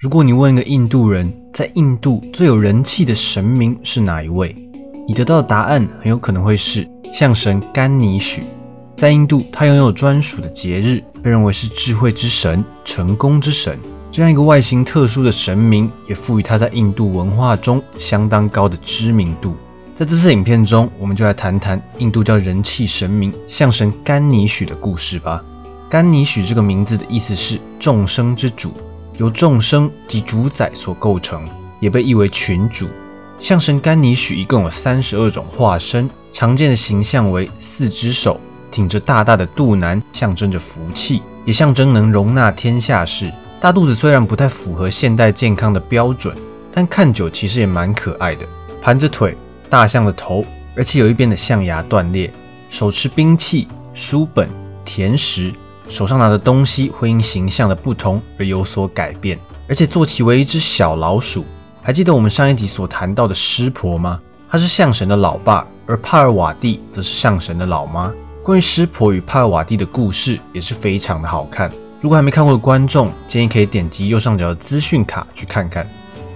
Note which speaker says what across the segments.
Speaker 1: 如果你问一个印度人，在印度最有人气的神明是哪一位，你得到的答案很有可能会是象神甘尼许。在印度，他拥有专属的节日，被认为是智慧之神、成功之神。这样一个外形特殊的神明，也赋予他在印度文化中相当高的知名度。在这次影片中，我们就来谈谈印度教人气神明象神甘尼许的故事吧。甘尼许这个名字的意思是众生之主，由众生及主宰所构成，也被译为群主。象神甘尼许一共有三十二种化身，常见的形象为四只手，挺着大大的肚腩，象征着福气，也象征能容纳天下事。大肚子虽然不太符合现代健康的标准，但看久其实也蛮可爱的。盘着腿，大象的头，而且有一边的象牙断裂，手持兵器、书本、甜食。手上拿的东西会因形象的不同而有所改变，而且坐骑为一只小老鼠。还记得我们上一集所谈到的湿婆吗？他是象神的老爸，而帕尔瓦蒂则是象神的老妈。关于湿婆与帕尔瓦蒂的故事也是非常的好看。如果还没看过的观众，建议可以点击右上角的资讯卡去看看。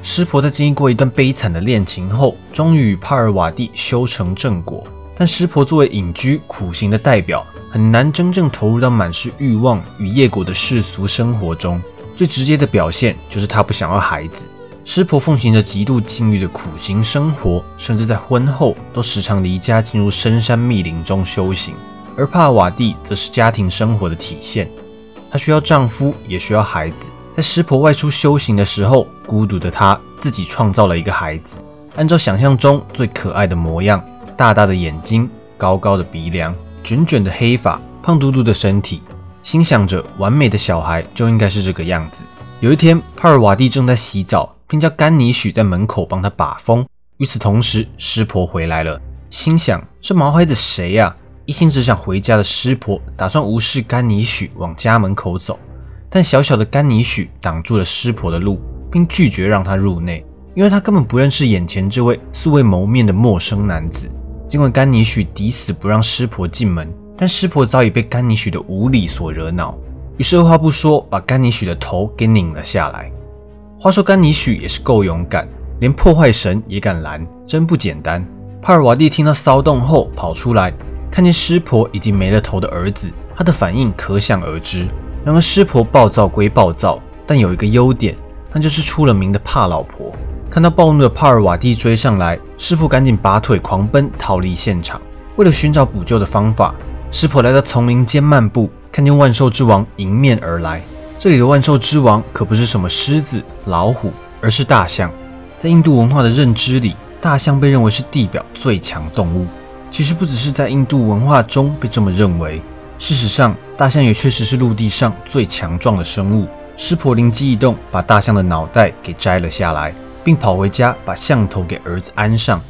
Speaker 1: 湿婆在经历过一段悲惨的恋情后，终于与帕尔瓦蒂修成正果。但湿婆作为隐居苦行的代表。很难真正投入到满是欲望与业果的世俗生活中。最直接的表现就是他不想要孩子。湿婆奉行着极度禁欲的苦行生活，甚至在婚后都时常离家进入深山密林中修行。而帕瓦蒂则是家庭生活的体现，她需要丈夫，也需要孩子。在湿婆外出修行的时候，孤独的她自己创造了一个孩子，按照想象中最可爱的模样，大大的眼睛，高高的鼻梁。卷卷的黑发，胖嘟嘟的身体，心想着完美的小孩就应该是这个样子。有一天，帕尔瓦蒂正在洗澡，并叫甘尼许在门口帮他把风。与此同时，湿婆回来了，心想这毛孩子谁呀？一心只想回家的湿婆打算无视甘尼许往家门口走，但小小的甘尼许挡住了湿婆的路，并拒绝让他入内，因为他根本不认识眼前这位素未谋面的陌生男子。尽管甘尼许抵死不让湿婆进门，但湿婆早已被甘尼许的无礼所惹恼，于是二话不说把甘尼许的头给拧了下来。话说甘尼许也是够勇敢，连破坏神也敢拦，真不简单。帕尔瓦蒂听到骚动后跑出来，看见湿婆已经没了头的儿子，他的反应可想而知。然而湿婆暴躁归暴躁，但有一个优点，那就是出了名的怕老婆。看到暴怒的帕尔瓦蒂追上来，湿婆赶紧拔腿狂奔逃离现场。为了寻找补救的方法，湿婆来到丛林间漫步，看见万兽之王迎面而来。这里的万兽之王可不是什么狮子、老虎，而是大象。在印度文化的认知里，大象被认为是地表最强动物。其实不只是在印度文化中被这么认为，事实上，大象也确实是陆地上最强壮的生物。湿婆灵机一动，把大象的脑袋给摘了下来。并跑回家把象头给儿子安上。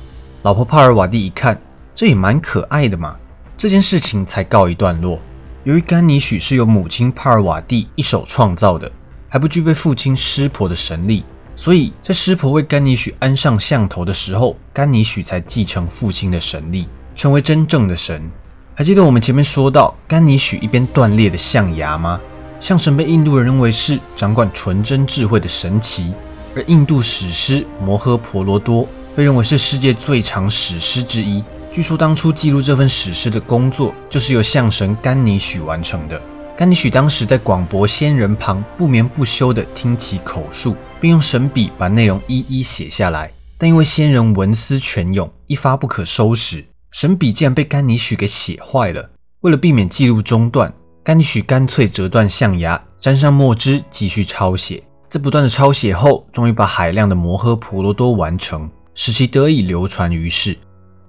Speaker 1: 老婆帕尔瓦蒂一看，这也蛮可爱的嘛。这件事情才告一段落。由于甘尼许是由母亲帕尔瓦蒂一手创造的，还不具备父亲湿婆的神力，所以在湿婆为甘尼许安上象头的时候，甘尼许才继承父亲的神力，成为真正的神。还记得我们前面说到甘尼许一边断裂的象牙吗？象神被印度人认为是掌管纯真智慧的神奇。而印度史诗《摩诃婆罗多》被认为是世界最长史诗之一。据说当初记录这份史诗的工作，就是由象神甘尼许完成的。甘尼许当时在广博仙人旁不眠不休地听其口述，并用神笔把内容一一写下来。但因为仙人文思泉涌，一发不可收拾，神笔竟然被甘尼许给写坏了。为了避免记录中断，甘尼许干脆折断象牙，沾上墨汁，继续抄写。在不断的抄写后，终于把海量的摩诃婆罗多完成，使其得以流传于世。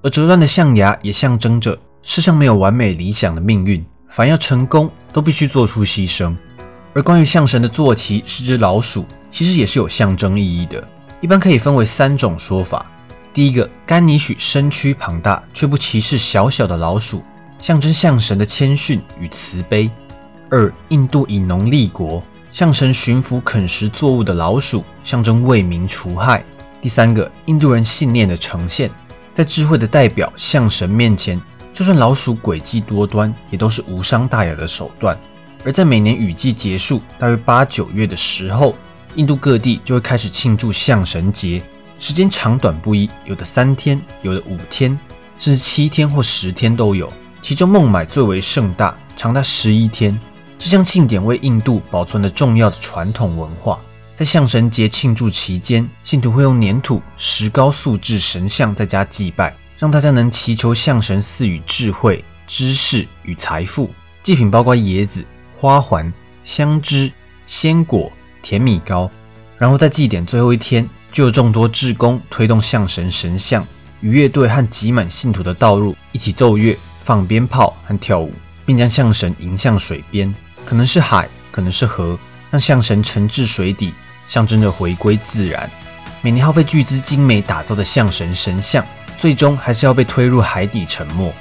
Speaker 1: 而折断的象牙也象征着世上没有完美理想的命运，凡要成功都必须做出牺牲。而关于象神的坐骑是只老鼠，其实也是有象征意义的。一般可以分为三种说法：第一个，甘尼许身躯庞大却不歧视小小的老鼠，象征象神的谦逊与慈悲；二，印度以农立国。象神驯服啃食作物的老鼠，象征为民除害。第三个，印度人信念的呈现，在智慧的代表象神面前，就算老鼠诡计多端，也都是无伤大雅的手段。而在每年雨季结束，大约八九月的时候，印度各地就会开始庆祝象神节，时间长短不一，有的三天，有的五天，甚至七天或十天都有。其中孟买最为盛大，长达十一天。这项庆典为印度保存了重要的传统文化。在象神节庆祝期间，信徒会用粘土、石膏塑制神像，在家祭拜，让大家能祈求象神赐予智慧、知识与财富。祭品包括椰子、花环、香枝、鲜果、甜米糕。然后在祭典最后一天，就有众多志工推动象神神像与乐队和挤满信徒的道路一起奏乐、放鞭炮和跳舞，并将象神迎向水边，可能是海，可能是河，让象神沉至水底。象征着回归自然。每年耗费巨资精美打造的象神神像，最终还是要被推入海底沉没。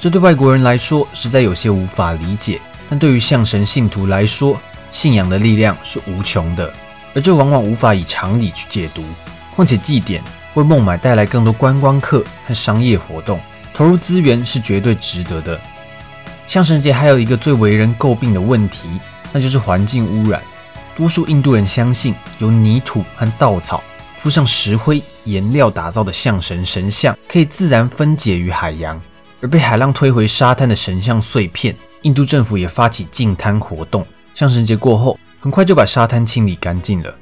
Speaker 1: 这对外国人来说实在有些无法理解，但对于象神信徒来说，信仰的力量是无穷的，而这往往无法以常理去解读。况且祭典为孟买带来更多观光客和商业活动，投入资源是绝对值得的。象神节还有一个最为人诟病的问题，那就是环境污染。多数印度人相信，由泥土和稻草敷上石灰颜料打造的象神神像可以自然分解于海洋，而被海浪推回沙滩的神像碎片，印度政府也发起净滩活动。象神节过后，很快就把沙滩清理干净了。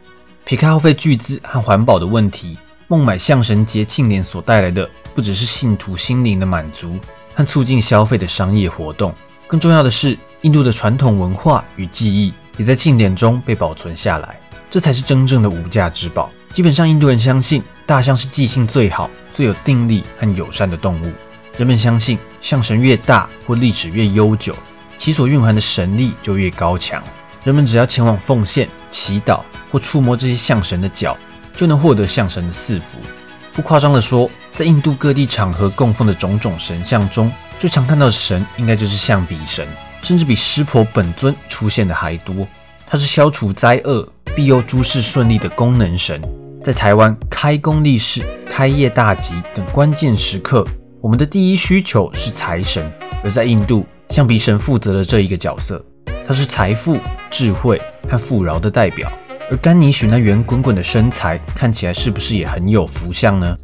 Speaker 1: 撇开耗费巨资和环保的问题，孟买象神节庆典所带来的，不只是信徒心灵的满足和促进消费的商业活动，更重要的是印度的传统文化与记忆。也在庆典中被保存下来，这才是真正的无价之宝。基本上，印度人相信大象是记性最好、最有定力和友善的动物。人们相信，象神越大或历史越悠久，其所蕴含的神力就越高强。人们只要前往奉献、祈祷或触摸这些象神的脚，就能获得象神的赐福。不夸张地说，在印度各地场合供奉的种种神像中，最常看到的神应该就是象鼻神。甚至比湿婆本尊出现的还多。它是消除灾厄、庇佑诸事顺利的功能神。在台湾开工立市、开业大吉等关键时刻，我们的第一需求是财神。而在印度，象鼻神负责了这一个角色。它是财富、智慧和富饶的代表。而甘尼许那圆滚滚的身材，看起来是不是也很有福相呢？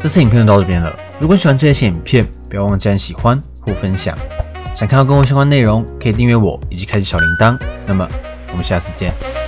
Speaker 1: 这次影片就到这边了。如果喜欢这些影片，不要忘记按喜欢或分享。想看到更多相关内容，可以订阅我以及开启小铃铛。那么，我们下次见。